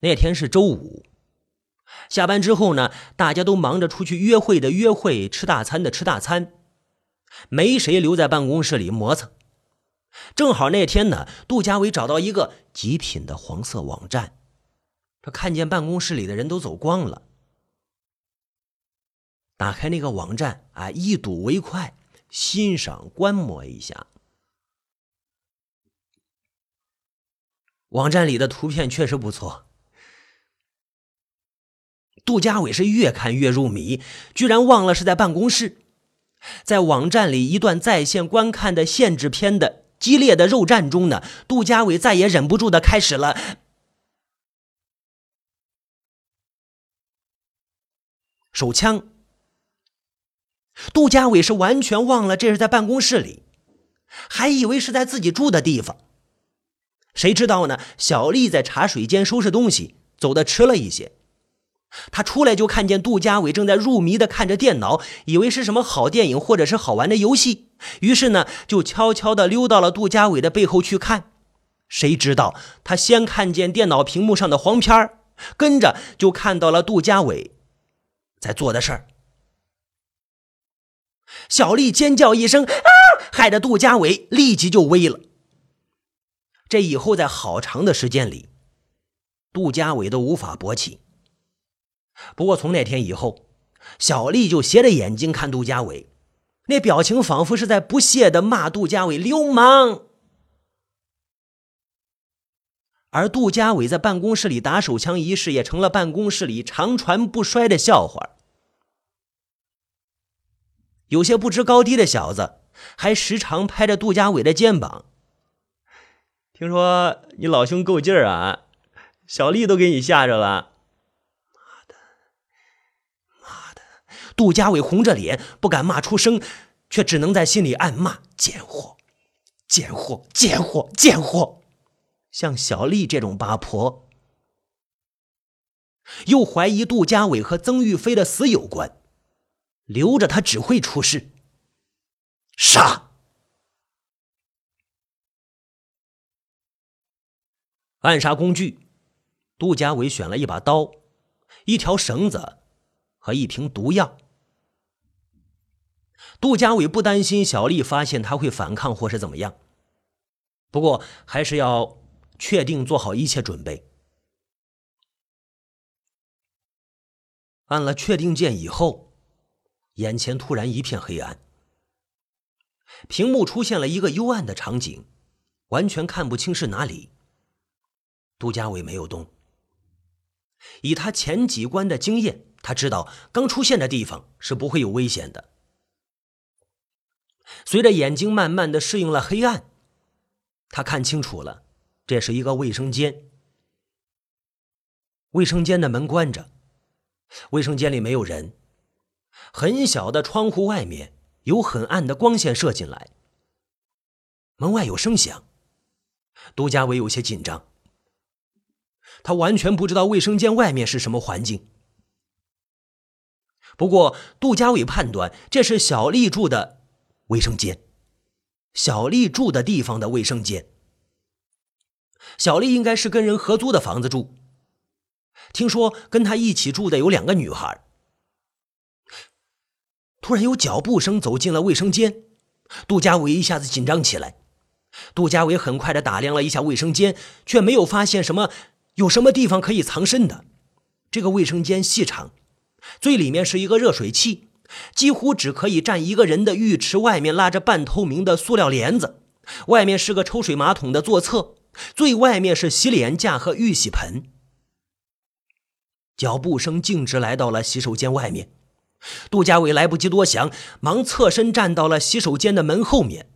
那天是周五，下班之后呢，大家都忙着出去约会的约会，吃大餐的吃大餐，没谁留在办公室里磨蹭。正好那天呢，杜家伟找到一个极品的黄色网站，他看见办公室里的人都走光了，打开那个网站啊，一睹为快，欣赏观摩一下。网站里的图片确实不错。杜家伟是越看越入迷，居然忘了是在办公室，在网站里一段在线观看的限制片的激烈的肉战中呢，杜家伟再也忍不住的开始了手枪。杜家伟是完全忘了这是在办公室里，还以为是在自己住的地方。谁知道呢？小丽在茶水间收拾东西，走的迟了一些。他出来就看见杜家伟正在入迷的看着电脑，以为是什么好电影或者是好玩的游戏，于是呢就悄悄的溜到了杜家伟的背后去看。谁知道他先看见电脑屏幕上的黄片跟着就看到了杜家伟在做的事儿。小丽尖叫一声，啊！害得杜家伟立即就危了。这以后在好长的时间里，杜家伟都无法勃起。不过从那天以后，小丽就斜着眼睛看杜家伟，那表情仿佛是在不屑的骂杜家伟流氓。而杜家伟在办公室里打手枪一事，也成了办公室里长传不衰的笑话。有些不知高低的小子，还时常拍着杜家伟的肩膀。听说你老兄够劲儿啊，小丽都给你吓着了。杜家伟红着脸，不敢骂出声，却只能在心里暗骂：“贱货，贱货，贱货，贱货！”像小丽这种八婆，又怀疑杜家伟和曾玉飞的死有关，留着他只会出事。杀！暗杀工具，杜家伟选了一把刀，一条绳子和一瓶毒药。杜家伟不担心小丽发现他会反抗或是怎么样，不过还是要确定做好一切准备。按了确定键以后，眼前突然一片黑暗，屏幕出现了一个幽暗的场景，完全看不清是哪里。杜家伟没有动，以他前几关的经验，他知道刚出现的地方是不会有危险的。随着眼睛慢慢的适应了黑暗，他看清楚了，这是一个卫生间。卫生间的门关着，卫生间里没有人。很小的窗户外面有很暗的光线射进来。门外有声响，杜家伟有些紧张。他完全不知道卫生间外面是什么环境。不过杜家伟判断这是小丽住的。卫生间，小丽住的地方的卫生间。小丽应该是跟人合租的房子住。听说跟她一起住的有两个女孩。突然有脚步声走进了卫生间，杜家伟一下子紧张起来。杜家伟很快的打量了一下卫生间，却没有发现什么有什么地方可以藏身的。这个卫生间细长，最里面是一个热水器。几乎只可以站一个人的浴池外面拉着半透明的塑料帘子，外面是个抽水马桶的座侧，最外面是洗脸架和浴洗盆。脚步声径直来到了洗手间外面，杜家伟来不及多想，忙侧身站到了洗手间的门后面。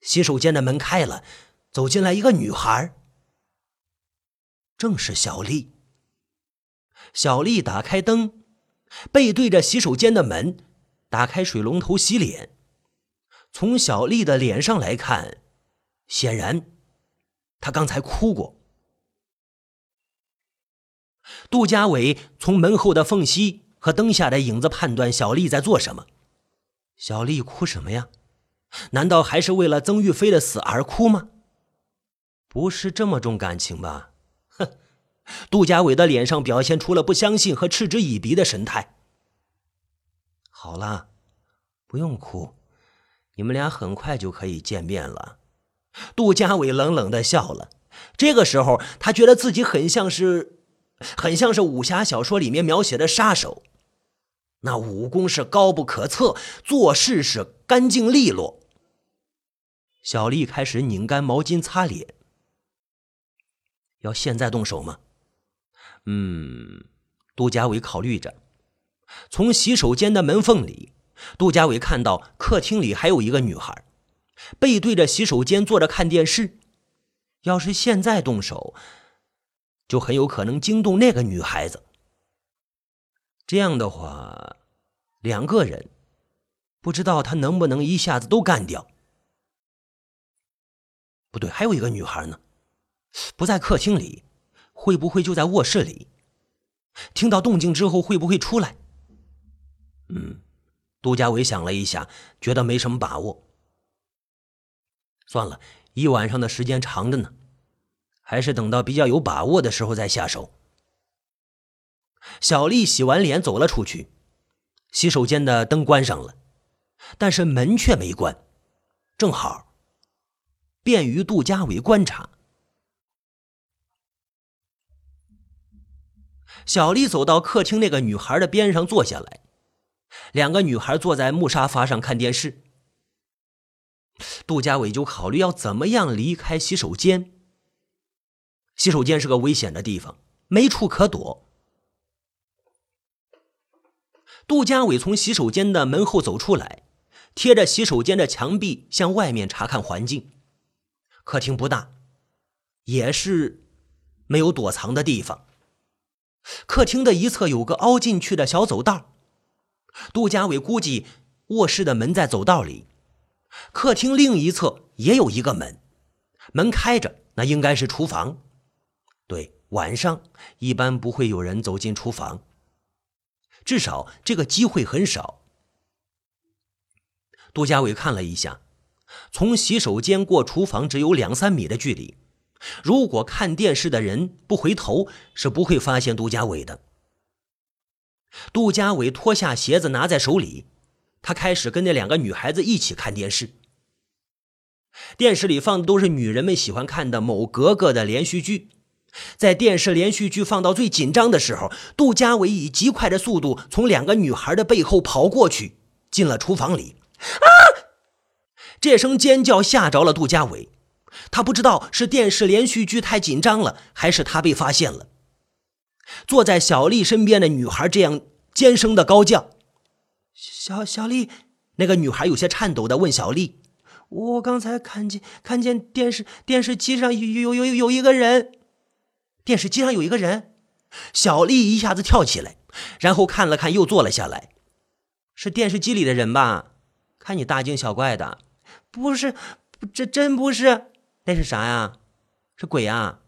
洗手间的门开了，走进来一个女孩，正是小丽。小丽打开灯。背对着洗手间的门，打开水龙头洗脸。从小丽的脸上来看，显然她刚才哭过。杜家伟从门后的缝隙和灯下的影子判断小丽在做什么。小丽哭什么呀？难道还是为了曾玉飞的死而哭吗？不是这么重感情吧？杜家伟的脸上表现出了不相信和嗤之以鼻的神态。好了，不用哭，你们俩很快就可以见面了。杜家伟冷冷的笑了。这个时候，他觉得自己很像是，很像是武侠小说里面描写的杀手，那武功是高不可测，做事是干净利落。小丽开始拧干毛巾擦脸。要现在动手吗？嗯，杜佳伟考虑着。从洗手间的门缝里，杜佳伟看到客厅里还有一个女孩，背对着洗手间坐着看电视。要是现在动手，就很有可能惊动那个女孩子。这样的话，两个人不知道他能不能一下子都干掉。不对，还有一个女孩呢，不在客厅里，会不会就在卧室里？听到动静之后会不会出来？嗯，杜家伟想了一下，觉得没什么把握。算了。一晚上的时间长着呢，还是等到比较有把握的时候再下手。小丽洗完脸走了出去，洗手间的灯关上了，但是门却没关，正好便于杜家伟观察。小丽走到客厅那个女孩的边上坐下来，两个女孩坐在木沙发上看电视。杜家伟就考虑要怎么样离开洗手间。洗手间是个危险的地方，没处可躲。杜家伟从洗手间的门后走出来，贴着洗手间的墙壁向外面查看环境。客厅不大，也是没有躲藏的地方。客厅的一侧有个凹进去的小走道。杜家伟估计卧室的门在走道里。客厅另一侧也有一个门，门开着，那应该是厨房。对，晚上一般不会有人走进厨房，至少这个机会很少。杜家伟看了一下，从洗手间过厨房只有两三米的距离，如果看电视的人不回头，是不会发现杜家伟的。杜家伟脱下鞋子，拿在手里。他开始跟那两个女孩子一起看电视。电视里放的都是女人们喜欢看的某格格的连续剧。在电视连续剧放到最紧张的时候，杜家伟以极快的速度从两个女孩的背后跑过去，进了厨房里。啊！这声尖叫吓着了杜家伟，他不知道是电视连续剧太紧张了，还是他被发现了。坐在小丽身边的女孩这样尖声的高叫。小小丽，那个女孩有些颤抖的问小丽：“我刚才看见看见电视电视机上有有有有一个人，电视机上有一个人。”小丽一下子跳起来，然后看了看，又坐了下来：“是电视机里的人吧？看你大惊小怪的，不是，这真不是，那是啥呀？是鬼啊？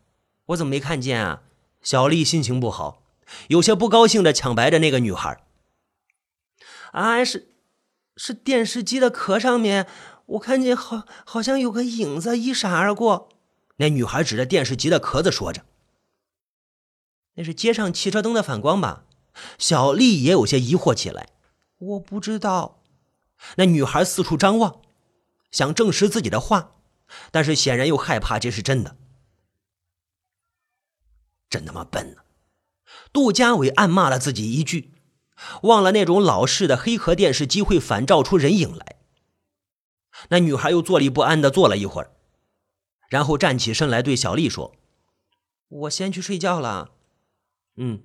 我怎么没看见啊？”小丽心情不好，有些不高兴的抢白着那个女孩。啊，是，是电视机的壳上面，我看见好好像有个影子一闪而过。那女孩指着电视机的壳子说着：“那是街上汽车灯的反光吧？”小丽也有些疑惑起来：“我不知道。”那女孩四处张望，想证实自己的话，但是显然又害怕这是真的。真他妈笨呢！杜家伟暗骂了自己一句。忘了那种老式的黑壳电视机会反照出人影来。那女孩又坐立不安的坐了一会儿，然后站起身来对小丽说：“我先去睡觉了。”嗯，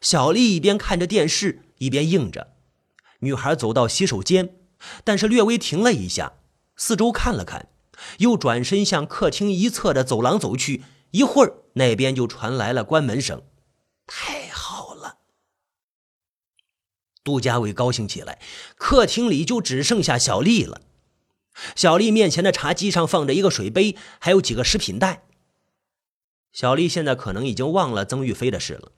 小丽一边看着电视一边应着。女孩走到洗手间，但是略微停了一下，四周看了看，又转身向客厅一侧的走廊走去。一会儿，那边就传来了关门声。太好了。杜家伟高兴起来，客厅里就只剩下小丽了。小丽面前的茶几上放着一个水杯，还有几个食品袋。小丽现在可能已经忘了曾玉飞的事了，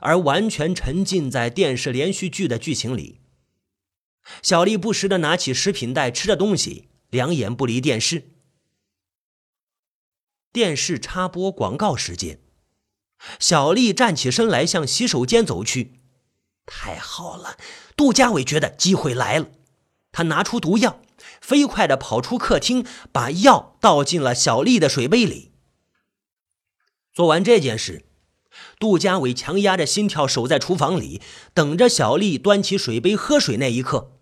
而完全沉浸在电视连续剧的剧情里。小丽不时的拿起食品袋吃着东西，两眼不离电视。电视插播广告时间，小丽站起身来，向洗手间走去。太好了，杜家伟觉得机会来了，他拿出毒药，飞快地跑出客厅，把药倒进了小丽的水杯里。做完这件事，杜家伟强压着心跳守在厨房里，等着小丽端起水杯喝水那一刻。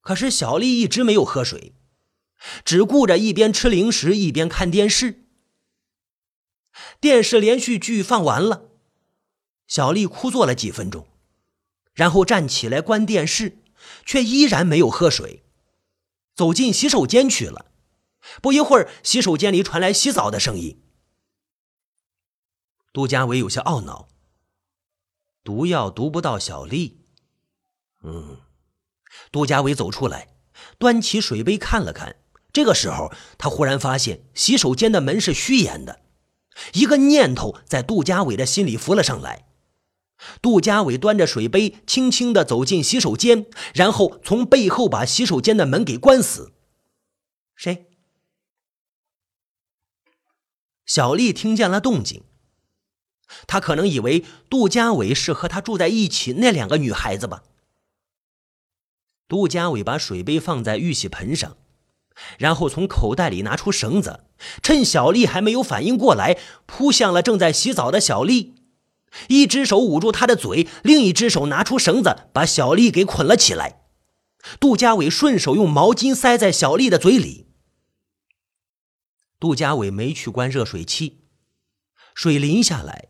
可是小丽一直没有喝水，只顾着一边吃零食一边看电视。电视连续剧放完了，小丽枯坐了几分钟，然后站起来关电视，却依然没有喝水，走进洗手间去了。不一会儿，洗手间里传来洗澡的声音。杜家伟有些懊恼，毒药毒不到小丽。嗯，杜家伟走出来，端起水杯看了看。这个时候，他忽然发现洗手间的门是虚掩的。一个念头在杜家伟的心里浮了上来。杜家伟端着水杯，轻轻地走进洗手间，然后从背后把洗手间的门给关死。谁？小丽听见了动静。他可能以为杜家伟是和他住在一起那两个女孩子吧。杜家伟把水杯放在浴洗盆上，然后从口袋里拿出绳子，趁小丽还没有反应过来，扑向了正在洗澡的小丽，一只手捂住她的嘴，另一只手拿出绳子把小丽给捆了起来。杜家伟顺手用毛巾塞在小丽的嘴里。杜家伟没去关热水器，水淋下来。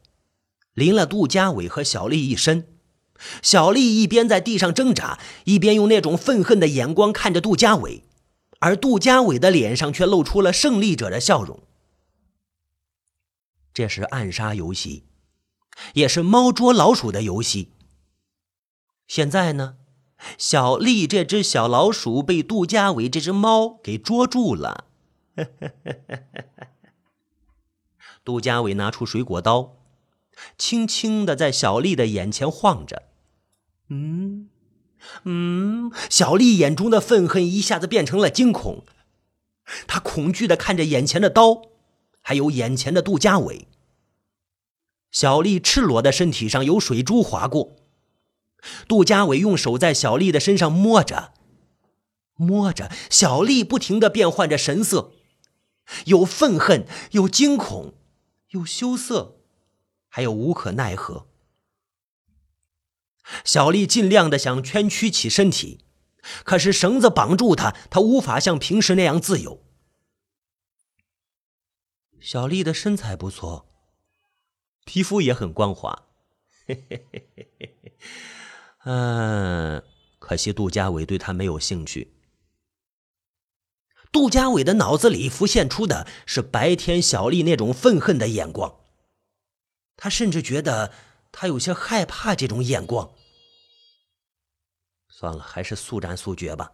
淋了杜家伟和小丽一身，小丽一边在地上挣扎，一边用那种愤恨的眼光看着杜家伟，而杜家伟的脸上却露出了胜利者的笑容。这是暗杀游戏，也是猫捉老鼠的游戏。现在呢，小丽这只小老鼠被杜家伟这只猫给捉住了。杜家伟拿出水果刀。轻轻的在小丽的眼前晃着，嗯，嗯，小丽眼中的愤恨一下子变成了惊恐，她恐惧的看着眼前的刀，还有眼前的杜家伟。小丽赤裸的身体上有水珠划过，杜家伟用手在小丽的身上摸着，摸着，小丽不停的变换着神色，有愤恨，有惊恐，有羞涩。还有无可奈何，小丽尽量的想蜷曲起身体，可是绳子绑住她，她无法像平时那样自由。小丽的身材不错，皮肤也很光滑，嘿嘿嘿嘿嘿嘿。嗯，可惜杜家伟对她没有兴趣。杜家伟的脑子里浮现出的是白天小丽那种愤恨的眼光。他甚至觉得他有些害怕这种眼光。算了，还是速战速决吧。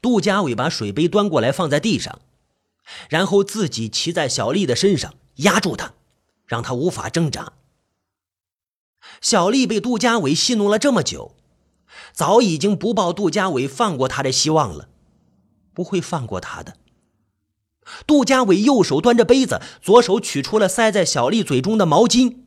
杜家伟把水杯端过来放在地上，然后自己骑在小丽的身上，压住她，让她无法挣扎。小丽被杜家伟戏弄了这么久，早已经不抱杜家伟放过她的希望了，不会放过她的。杜家伟右手端着杯子，左手取出了塞在小丽嘴中的毛巾。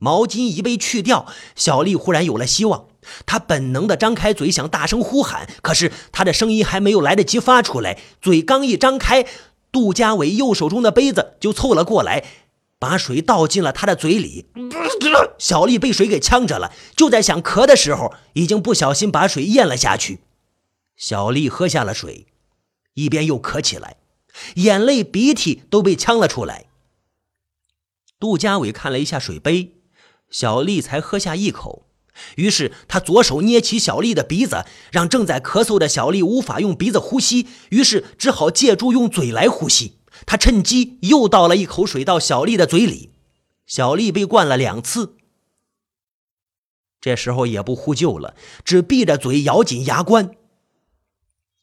毛巾一被去掉，小丽忽然有了希望。她本能的张开嘴想大声呼喊，可是她的声音还没有来得及发出来，嘴刚一张开，杜家伟右手中的杯子就凑了过来，把水倒进了她的嘴里。小丽被水给呛着了，就在想咳的时候，已经不小心把水咽了下去。小丽喝下了水，一边又咳起来。眼泪、鼻涕都被呛了出来。杜家伟看了一下水杯，小丽才喝下一口。于是他左手捏起小丽的鼻子，让正在咳嗽的小丽无法用鼻子呼吸，于是只好借助用嘴来呼吸。他趁机又倒了一口水到小丽的嘴里，小丽被灌了两次。这时候也不呼救了，只闭着嘴，咬紧牙关。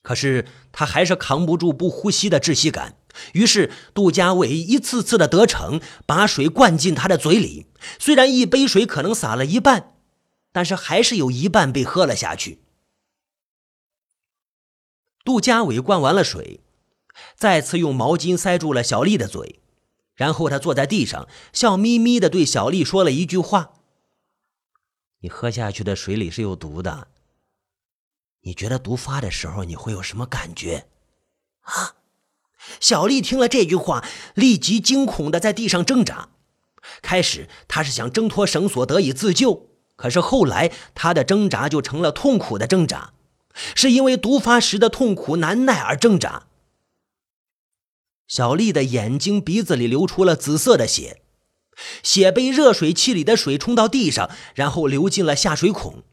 可是他还是扛不住不呼吸的窒息感，于是杜家伟一次次的得逞，把水灌进他的嘴里。虽然一杯水可能洒了一半，但是还是有一半被喝了下去。杜家伟灌完了水，再次用毛巾塞住了小丽的嘴，然后他坐在地上，笑眯眯的对小丽说了一句话：“你喝下去的水里是有毒的。你觉得毒发的时候你会有什么感觉？”啊！小丽听了这句话，立即惊恐的在地上挣扎。开始她是想挣脱绳索得以自救，可是后来她的挣扎就成了痛苦的挣扎，是因为毒发时的痛苦难耐而挣扎。小丽的眼睛、鼻子里流出了紫色的血，血被热水器里的水冲到地上，然后流进了下水孔。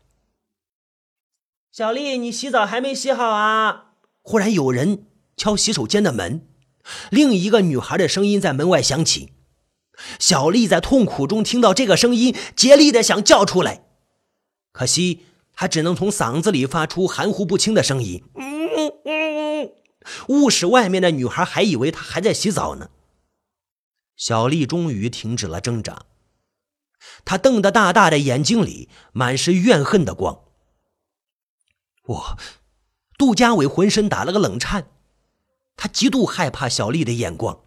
小丽，你洗澡还没洗好啊？忽然有人敲洗手间的门，另一个女孩的声音在门外响起。小丽在痛苦中听到这个声音，竭力的想叫出来，可惜她只能从嗓子里发出含糊不清的声音。误使外面的女孩还以为她还在洗澡呢。小丽终于停止了挣扎，她瞪得大大的眼睛里满是怨恨的光。我，杜家伟浑身打了个冷颤，他极度害怕小丽的眼光，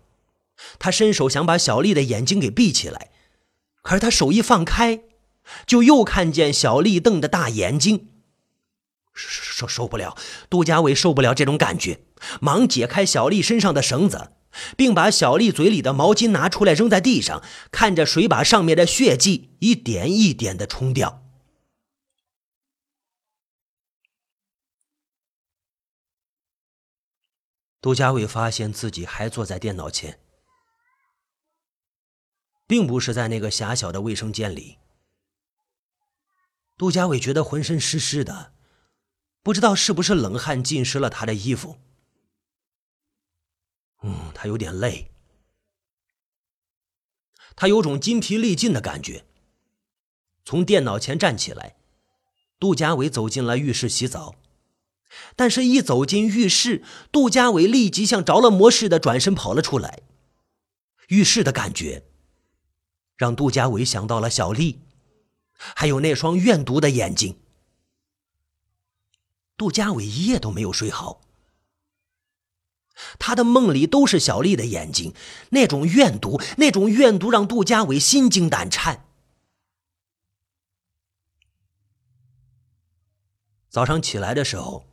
他伸手想把小丽的眼睛给闭起来，可是他手一放开，就又看见小丽瞪的大眼睛。受受不了，杜家伟受不了这种感觉，忙解开小丽身上的绳子，并把小丽嘴里的毛巾拿出来扔在地上，看着水把上面的血迹一点一点的冲掉。杜家伟发现自己还坐在电脑前，并不是在那个狭小的卫生间里。杜家伟觉得浑身湿湿的。不知道是不是冷汗浸湿了他的衣服。嗯，他有点累，他有种筋疲力尽的感觉。从电脑前站起来，杜家伟走进了浴室洗澡。但是，一走进浴室，杜家伟立即像着了魔似的转身跑了出来。浴室的感觉，让杜家伟想到了小丽，还有那双怨毒的眼睛。杜家伟一夜都没有睡好，他的梦里都是小丽的眼睛，那种怨毒，那种怨毒让杜家伟心惊胆颤。早上起来的时候，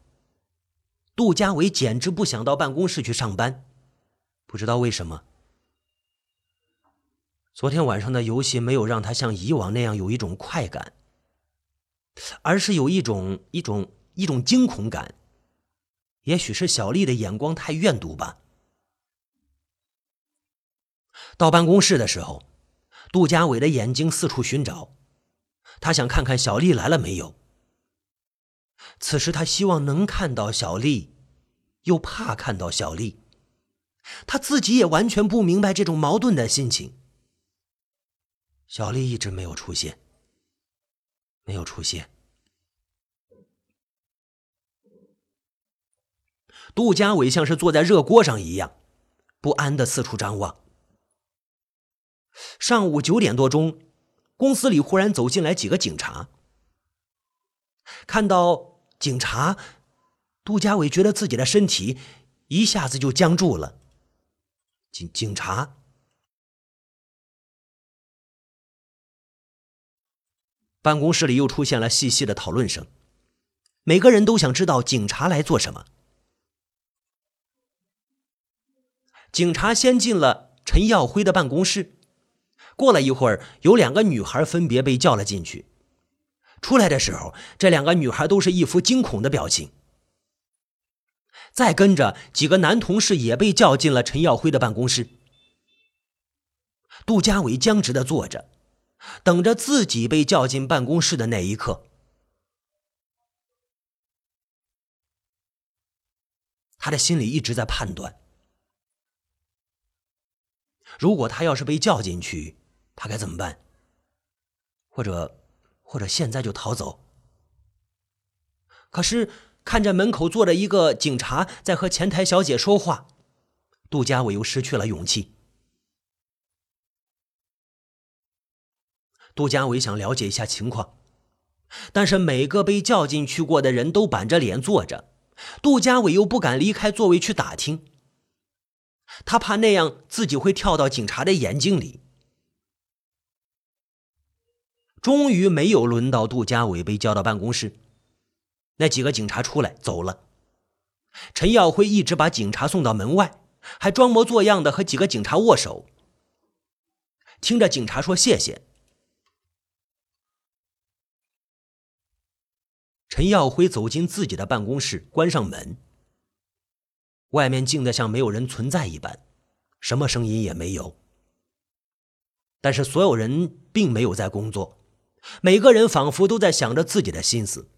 杜佳伟简直不想到办公室去上班，不知道为什么。昨天晚上的游戏没有让他像以往那样有一种快感，而是有一种一种。一种惊恐感，也许是小丽的眼光太怨毒吧。到办公室的时候，杜家伟的眼睛四处寻找，他想看看小丽来了没有。此时他希望能看到小丽，又怕看到小丽，他自己也完全不明白这种矛盾的心情。小丽一直没有出现，没有出现。杜家伟像是坐在热锅上一样，不安的四处张望。上午九点多钟，公司里忽然走进来几个警察。看到警察，杜家伟觉得自己的身体一下子就僵住了。警警察，办公室里又出现了细细的讨论声，每个人都想知道警察来做什么。警察先进了陈耀辉的办公室，过了一会儿，有两个女孩分别被叫了进去。出来的时候，这两个女孩都是一副惊恐的表情。再跟着几个男同事也被叫进了陈耀辉的办公室。杜家伟僵直的坐着，等着自己被叫进办公室的那一刻。他的心里一直在判断。如果他要是被叫进去，他该怎么办？或者，或者现在就逃走？可是看着门口坐着一个警察在和前台小姐说话，杜家伟又失去了勇气。杜家伟想了解一下情况，但是每个被叫进去过的人都板着脸坐着，杜家伟又不敢离开座位去打听。他怕那样自己会跳到警察的眼睛里。终于没有轮到杜家伟被叫到办公室，那几个警察出来走了。陈耀辉一直把警察送到门外，还装模作样的和几个警察握手。听着警察说谢谢，陈耀辉走进自己的办公室，关上门。外面静得像没有人存在一般，什么声音也没有。但是所有人并没有在工作，每个人仿佛都在想着自己的心思。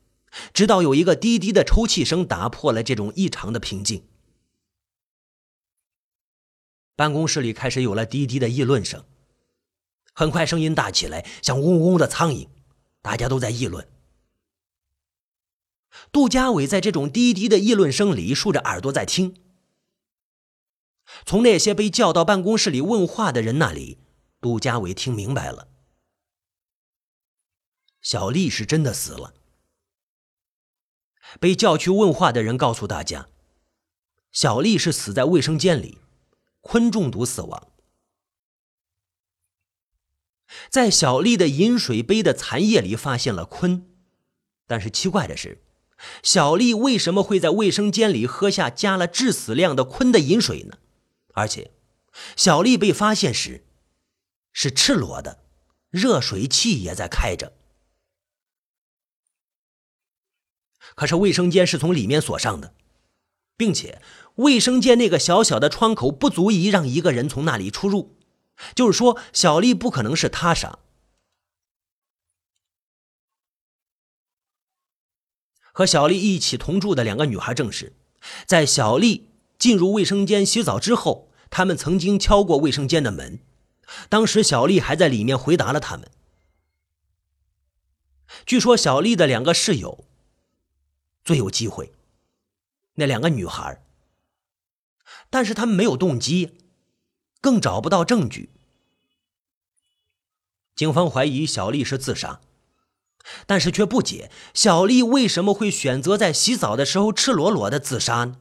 直到有一个低低的抽泣声打破了这种异常的平静，办公室里开始有了低低的议论声。很快，声音大起来，像嗡嗡的苍蝇，大家都在议论。杜家伟在这种低低的议论声里竖着耳朵在听。从那些被叫到办公室里问话的人那里，杜家伟听明白了：小丽是真的死了。被叫去问话的人告诉大家，小丽是死在卫生间里，醌中毒死亡。在小丽的饮水杯的残液里发现了醌，但是奇怪的是，小丽为什么会在卫生间里喝下加了致死量的醌的饮水呢？而且，小丽被发现时是赤裸的，热水器也在开着。可是卫生间是从里面锁上的，并且卫生间那个小小的窗口不足以让一个人从那里出入，就是说，小丽不可能是他杀。和小丽一起同住的两个女孩证实，在小丽进入卫生间洗澡之后，他们曾经敲过卫生间的门，当时小丽还在里面回答了他们。据说小丽的两个室友。最有机会，那两个女孩，但是他们没有动机，更找不到证据。警方怀疑小丽是自杀，但是却不解小丽为什么会选择在洗澡的时候赤裸裸的自杀呢？